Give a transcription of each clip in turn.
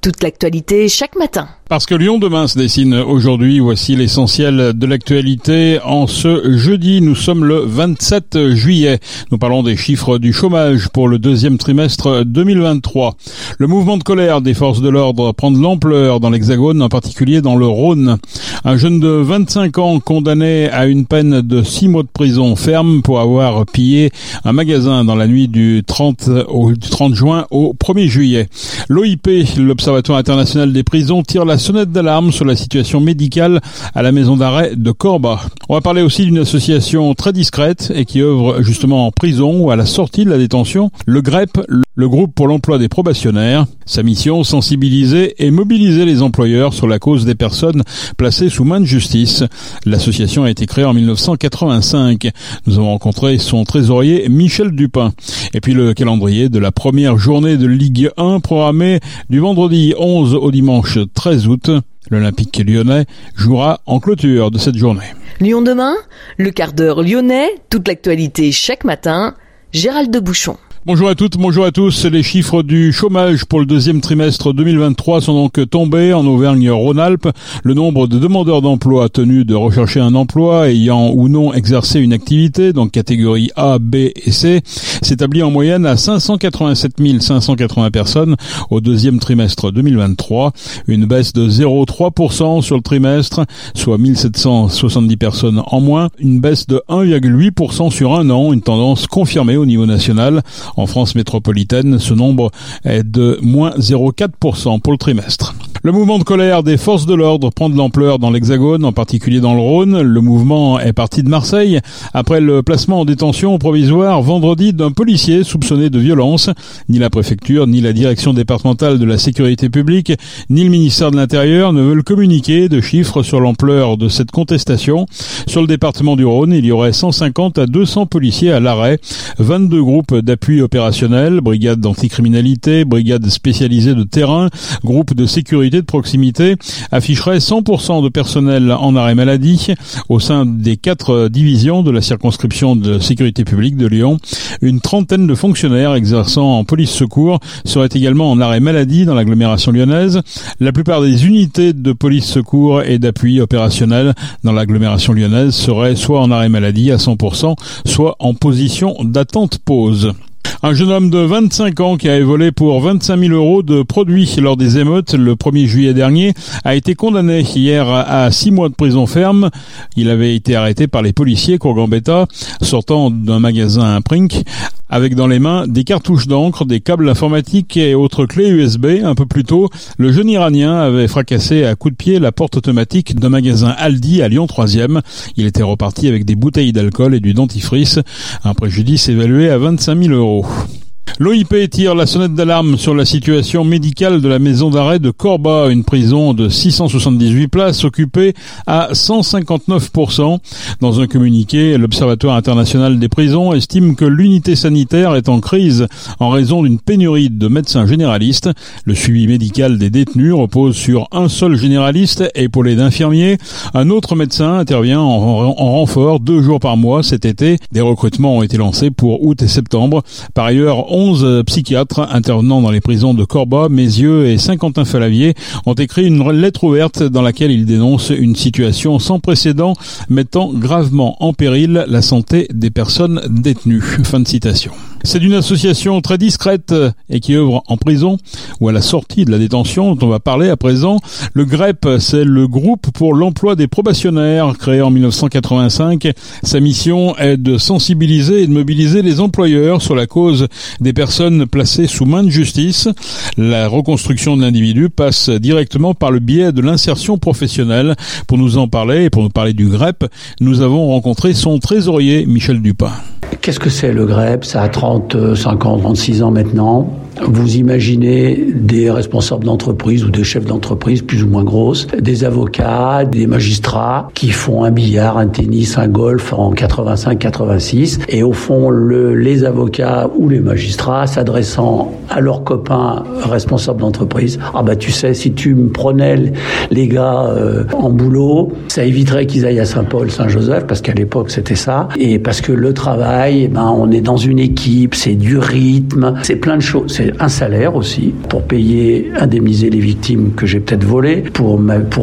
toute l'actualité chaque matin. Parce que Lyon demain se dessine aujourd'hui, voici l'essentiel de l'actualité. En ce jeudi, nous sommes le 27 juillet. Nous parlons des chiffres du chômage pour le deuxième trimestre 2023. Le mouvement de colère des forces de l'ordre prend de l'ampleur dans l'Hexagone, en particulier dans le Rhône. Un jeune de 25 ans condamné à une peine de 6 mois de prison ferme pour avoir pillé un magasin dans la nuit du 30 au 30 juin au 1er juillet. L'OIP, l'Observatoire international des prisons, tire la sonnette d'alarme sur la situation médicale à la maison d'arrêt de Corba. On va parler aussi d'une association très discrète et qui œuvre justement en prison ou à la sortie de la détention, le GREP, le groupe pour l'emploi des probationnaires. Sa mission, sensibiliser et mobiliser les employeurs sur la cause des personnes placées sous main de justice. L'association a été créée en 1985. Nous avons rencontré son trésorier Michel Dupin. Et puis le calendrier de la première journée de Ligue 1 programmée du vendredi 11 au dimanche 13 août. L'Olympique lyonnais jouera en clôture de cette journée. Lyon demain, le quart d'heure lyonnais, toute l'actualité chaque matin, Gérald de Bouchon. Bonjour à toutes, bonjour à tous. Les chiffres du chômage pour le deuxième trimestre 2023 sont donc tombés en Auvergne-Rhône-Alpes. Le nombre de demandeurs d'emploi tenus de rechercher un emploi ayant ou non exercé une activité, donc catégorie A, B et C, s'établit en moyenne à 587 580 personnes au deuxième trimestre 2023, une baisse de 0,3% sur le trimestre, soit 1770 personnes en moins, une baisse de 1,8% sur un an, une tendance confirmée au niveau national. En France métropolitaine, ce nombre est de moins 0,4% pour le trimestre. Le mouvement de colère des forces de l'ordre prend de l'ampleur dans l'Hexagone, en particulier dans le Rhône. Le mouvement est parti de Marseille après le placement en détention provisoire vendredi d'un policier soupçonné de violence. Ni la préfecture, ni la direction départementale de la sécurité publique, ni le ministère de l'Intérieur ne veulent communiquer de chiffres sur l'ampleur de cette contestation. Sur le département du Rhône, il y aurait 150 à 200 policiers à l'arrêt, 22 groupes d'appui opérationnel, brigades d'anticriminalité, brigades spécialisées de terrain, groupes de sécurité de proximité afficherait 100% de personnel en arrêt maladie au sein des quatre divisions de la circonscription de sécurité publique de Lyon. Une trentaine de fonctionnaires exerçant en police secours seraient également en arrêt maladie dans l'agglomération lyonnaise. La plupart des unités de police secours et d'appui opérationnel dans l'agglomération lyonnaise seraient soit en arrêt maladie à 100%, soit en position d'attente pause. Un jeune homme de 25 ans qui avait volé pour 25 000 euros de produits lors des émeutes le 1er juillet dernier a été condamné hier à 6 mois de prison ferme. Il avait été arrêté par les policiers Courgambetta sortant d'un magasin à Prink avec dans les mains des cartouches d'encre, des câbles informatiques et autres clés USB. Un peu plus tôt, le jeune Iranien avait fracassé à coups de pied la porte automatique d'un magasin Aldi à Lyon 3e. Il était reparti avec des bouteilles d'alcool et du dentifrice, un préjudice évalué à 25 000 euros. L'OIP tire la sonnette d'alarme sur la situation médicale de la maison d'arrêt de Corba, une prison de 678 places occupée à 159%. Dans un communiqué, l'Observatoire international des prisons estime que l'unité sanitaire est en crise en raison d'une pénurie de médecins généralistes. Le suivi médical des détenus repose sur un seul généraliste épaulé d'infirmiers. Un autre médecin intervient en, en renfort deux jours par mois cet été. Des recrutements ont été lancés pour août et septembre. Par ailleurs, 11 psychiatres intervenant dans les prisons de Corba, Mézieux et Saint-Quentin-Falavier ont écrit une lettre ouverte dans laquelle ils dénoncent une situation sans précédent mettant gravement en péril la santé des personnes détenues. Fin de citation. C'est d'une association très discrète et qui œuvre en prison ou à la sortie de la détention dont on va parler à présent. Le GREP, c'est le groupe pour l'emploi des probationnaires créé en 1985. Sa mission est de sensibiliser et de mobiliser les employeurs sur la cause des personnes placées sous main de justice. La reconstruction de l'individu passe directement par le biais de l'insertion professionnelle. Pour nous en parler et pour nous parler du GREP, nous avons rencontré son trésorier Michel Dupin. Qu'est-ce que c'est le GREP Ça a 35 ans, 36 ans maintenant. Vous imaginez des responsables d'entreprise ou des chefs d'entreprise plus ou moins grosses, des avocats, des magistrats qui font un billard, un tennis, un golf en 85-86 et au fond le, les avocats ou les magistrats s'adressant à leurs copains responsables d'entreprise, ah bah tu sais si tu me prenais les gars euh, en boulot, ça éviterait qu'ils aillent à Saint-Paul, Saint-Joseph parce qu'à l'époque c'était ça. Et parce que le travail, eh ben on est dans une équipe, c'est du rythme, c'est plein de choses c'est un salaire aussi pour payer, indemniser les victimes que j'ai peut-être volées, pour,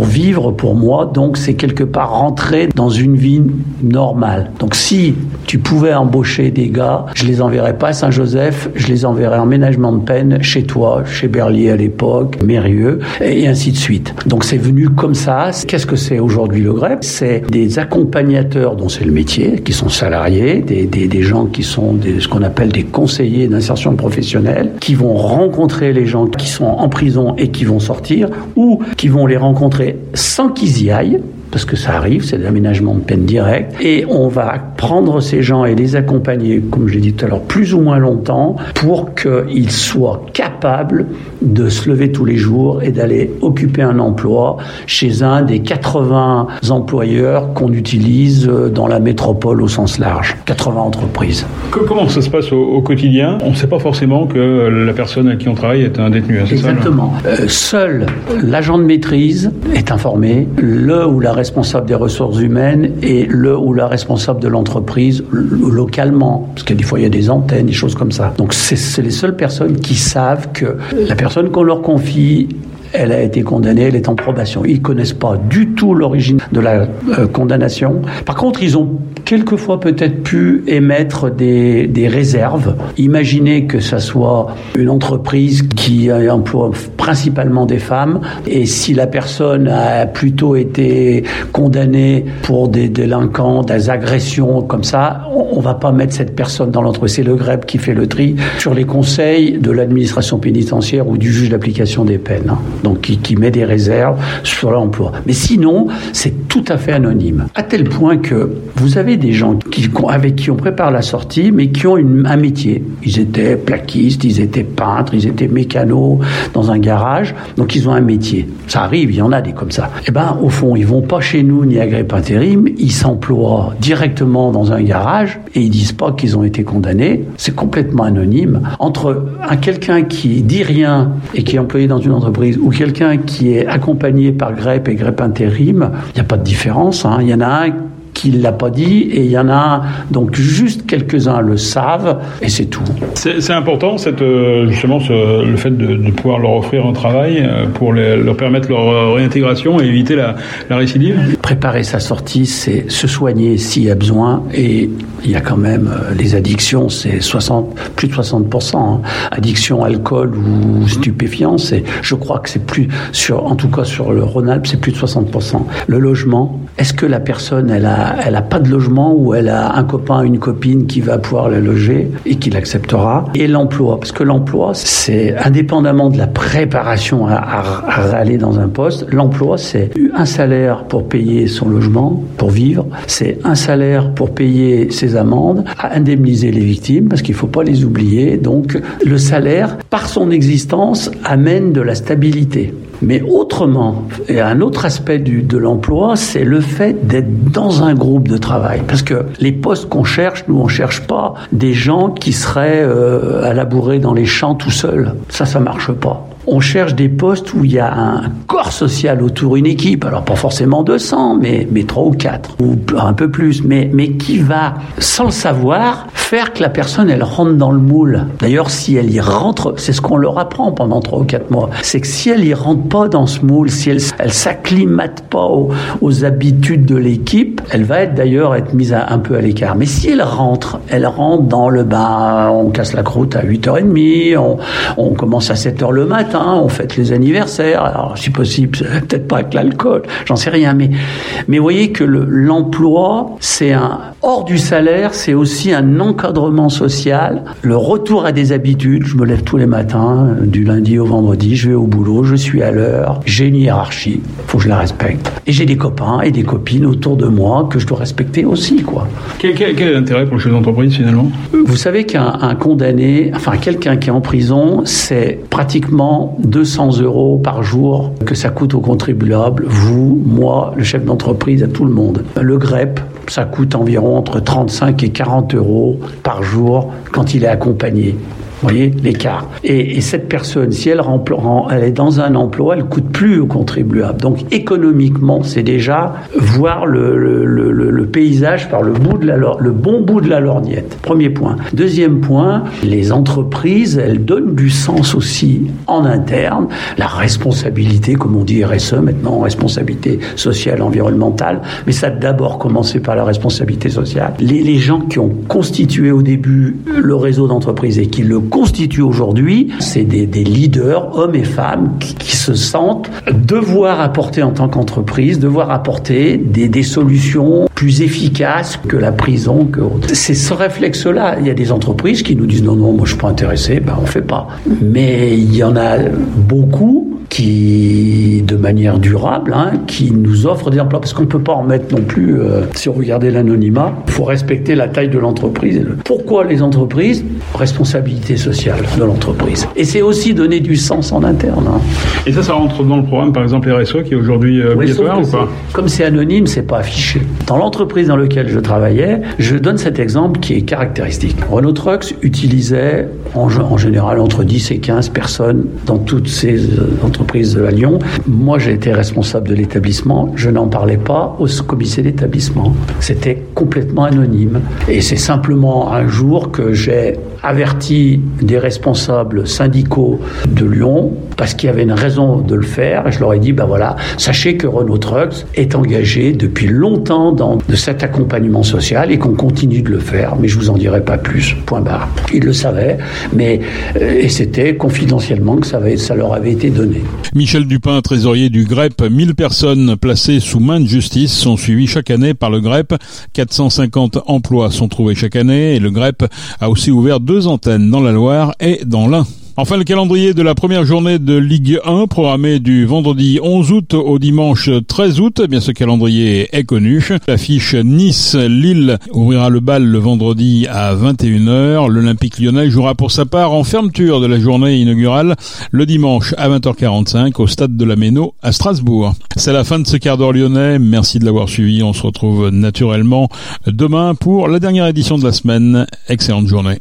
vivre pour moi. Donc c'est quelque part rentrer dans une vie normale. Donc si tu pouvais embaucher des gars, je les enverrais pas à Saint-Joseph, je les enverrais en ménagement de peine chez toi, chez Berlier à l'époque, Mérieux, et ainsi de suite. Donc c'est venu comme ça. Qu'est-ce que c'est aujourd'hui le GREP C'est des accompagnateurs dont c'est le métier, qui sont salariés, des gens qui sont des, ce qu'on appelle des conseillers d'insertion professionnelle, qui vont rencontrer les gens qui sont en prison et qui vont sortir, ou qui vont les rencontrer sans qu'ils y aillent, parce que ça arrive, c'est l'aménagement de peine direct, et on va prendre ces gens et les accompagner, comme je l'ai dit tout à l'heure, plus ou moins longtemps, pour qu'ils soient capables de se lever tous les jours et d'aller occuper un emploi chez un des 80 employeurs qu'on utilise dans la métropole au sens large, 80 entreprises. Comment ça se passe au, quotidien? On ne sait pas forcément que la personne à qui on travaille est un détenu, hein, c'est ça? Exactement. Euh, seul l'agent de maîtrise est informé, le ou la responsable des ressources humaines et le ou la responsable de l'entreprise localement. Parce que des fois, il y a des antennes, des choses comme ça. Donc, c'est les seules personnes qui savent que la personne qu'on leur confie elle a été condamnée, elle est en probation. Ils connaissent pas du tout l'origine de la euh, condamnation. Par contre, ils ont quelquefois peut-être pu émettre des, réserves. Imaginez que ça soit une entreprise qui emploie principalement des femmes et si la personne a plutôt été condamnée pour des délinquants, des agressions comme ça, on, va pas mettre cette personne dans l'entreprise. C'est le GREP qui fait le tri sur les conseils de l'administration pénitentiaire ou du juge d'application des peines. Donc qui, met des réserves sur l'emploi. Mais sinon, c'est tout à fait anonyme. À tel point que vous avez des gens qui, avec qui on prépare la sortie, mais qui ont un métier. Ils étaient plaquistes, ils étaient peintres, ils étaient mécanos dans un garage, donc ils ont un métier. Ça arrive, il y en a des comme ça. Eh ben, au fond, ils vont pas chez nous ni à Grép Intérim, ils s'emploient directement dans un garage et ils disent pas qu'ils ont été condamnés. C'est complètement anonyme. Entre un quelqu'un qui dit rien et qui est employé dans une entreprise ou quelqu'un qui est accompagné par GREP et GREP intérim, il n'y a pas de différence. Hein. Il y en a un qui ne l'a pas dit, et il y en a donc juste quelques-uns le savent, et c'est tout. C'est important, cette, euh, justement, ce, le fait de, de, pouvoir leur offrir un travail euh, pour les, leur permettre leur réintégration et éviter la, la récidive? Préparer sa sortie, c'est se soigner s'il y a besoin, et il y a quand même euh, les addictions, c'est 60, plus de 60%. Hein. Addiction, alcool ou stupéfiants, c'est, je crois que c'est plus, sur, en tout cas sur le Rhône-Alpes, c'est plus de 60%. Le logement, est-ce que la personne, elle a elle a pas de logement ou elle a un copain, une copine qui va pouvoir la loger et qui l'acceptera. Et l'emploi, parce que l'emploi, c'est indépendamment de la préparation à, aller dans un poste, l'emploi, c'est un salaire pour payer son logement, pour vivre, c'est un salaire pour payer ses amendes, à indemniser les victimes, parce qu'il faut pas les oublier. Donc, le salaire, par son existence, amène de la stabilité. Mais autrement, et un autre aspect de l'emploi, c'est le fait d'être dans un groupe de travail. Parce que les postes qu'on cherche, nous, on cherche pas des gens qui seraient euh, à labourer dans les champs tout seuls. Ça, ça marche pas on cherche des postes où il y a un corps social autour, une équipe, alors pas forcément 200, mais, mais 3 ou 4, ou un peu plus, mais, qui va, sans le savoir, faire que la personne, elle rentre dans le moule. D'ailleurs, si elle y rentre, c'est ce qu'on leur apprend pendant 3 ou 4 mois, c'est que si elle y rentre pas dans ce moule, si elle, elle s'acclimate pas aux, aux, habitudes de l'équipe, elle va être d'ailleurs être mise un peu à l'écart. Mais si elle rentre, elle rentre dans le bain, on casse la croûte à 8h30, on, on commence à 7h le matin, on fête les anniversaires, alors si possible, peut-être pas avec l'alcool, j'en sais rien, mais, mais vous voyez que l'emploi, c'est un, hors du salaire, c'est aussi un encadrement social, le retour à des habitudes, je me lève tous les matins, du lundi au vendredi, je vais au boulot, je suis à l'heure, j'ai une hiérarchie, faut que je la respecte, et j'ai des copains et des copines autour de moi que je dois respecter aussi, quoi. Quel, quel, est l'intérêt pour le chef d'entreprise finalement? Vous savez qu'un condamné, enfin quelqu'un qui est en prison, c'est pratiquement 200 euros par jour que ça coûte aux contribuables, vous, moi, le chef d'entreprise, à tout le monde. Le GREP, ça coûte environ entre 35 et 40 euros par jour quand il est accompagné. Vous voyez l'écart. Et, et, cette personne, si elle, elle est dans un emploi, elle coûte plus au contribuable. Donc économiquement, c'est déjà voir le, paysage par le, bout de la, le bon bout de la lorgnette. Premier point. Deuxième point, les entreprises, elles donnent du sens aussi en interne. La responsabilité, comme on dit RSE maintenant, responsabilité sociale, environnementale. Mais ça a d'abord commencé par la responsabilité sociale. Les, les gens qui ont constitué au début le réseau d'entreprises et qui le constituent aujourd'hui, c'est des, leaders, hommes et femmes, qui, se sentent devoir apporter en tant qu'entreprise, devoir apporter des, solutions plus efficaces que la prison. Que... C'est ce réflexe-là. Il y a des entreprises qui nous disent non, non, moi je suis pas intéressé, ben on fait pas. Mais il y en a beaucoup qui, de manière durable, hein, qui nous offrent des emplois. Parce qu'on ne peut pas en mettre non plus, euh, si on regardait l'anonymat, il faut respecter la taille de l'entreprise. Pourquoi les entreprises Responsabilité sociale de l'entreprise. Et c'est aussi donner du sens en interne. Hein. Et ça, ça rentre dans le programme, par exemple, RSE, qui est aujourd'hui euh, obligatoire ou pas Comme c'est anonyme, c'est pas affiché. Dans l'entreprise dans laquelle je travaillais, je donne cet exemple qui est caractéristique. Renault Trucks utilisait en, en général entre 10 et 15 personnes dans toutes ces entreprises entreprise de la Lyon. Moi, j'ai été responsable de l'établissement. Je n'en parlais pas au comité d'établissement. C'était complètement anonyme. Et c'est simplement un jour que j'ai averti des responsables syndicaux de Lyon parce qu'il y avait une raison de le faire. Je leur ai dit, ben voilà, sachez que Renault Trucks est engagé depuis longtemps dans de cet accompagnement social et qu'on continue de le faire. Mais je vous en dirai pas plus. Point barre. Ils le savaient, mais euh, et c'était confidentiellement que ça, avait, ça leur avait été donné. Michel Dupin, trésorier du GREP, 1000 personnes placées sous main de justice sont suivies chaque année par le GREP. 450 emplois sont trouvés chaque année et le GREP a aussi ouvert deux antennes dans la Loire et dans l'Ain. Enfin, le calendrier de la première journée de Ligue 1, programmé du vendredi 11 août au dimanche 13 août. Eh bien, ce calendrier est connu. L'affiche Nice-Lille ouvrira le bal le vendredi à 21h. L'Olympique lyonnais jouera pour sa part en fermeture de la journée inaugurale le dimanche à 20h45 au stade de la Méno à Strasbourg. C'est la fin de ce quart d'heure lyonnais. Merci de l'avoir suivi. On se retrouve naturellement demain pour la dernière édition de la semaine. Excellente journée.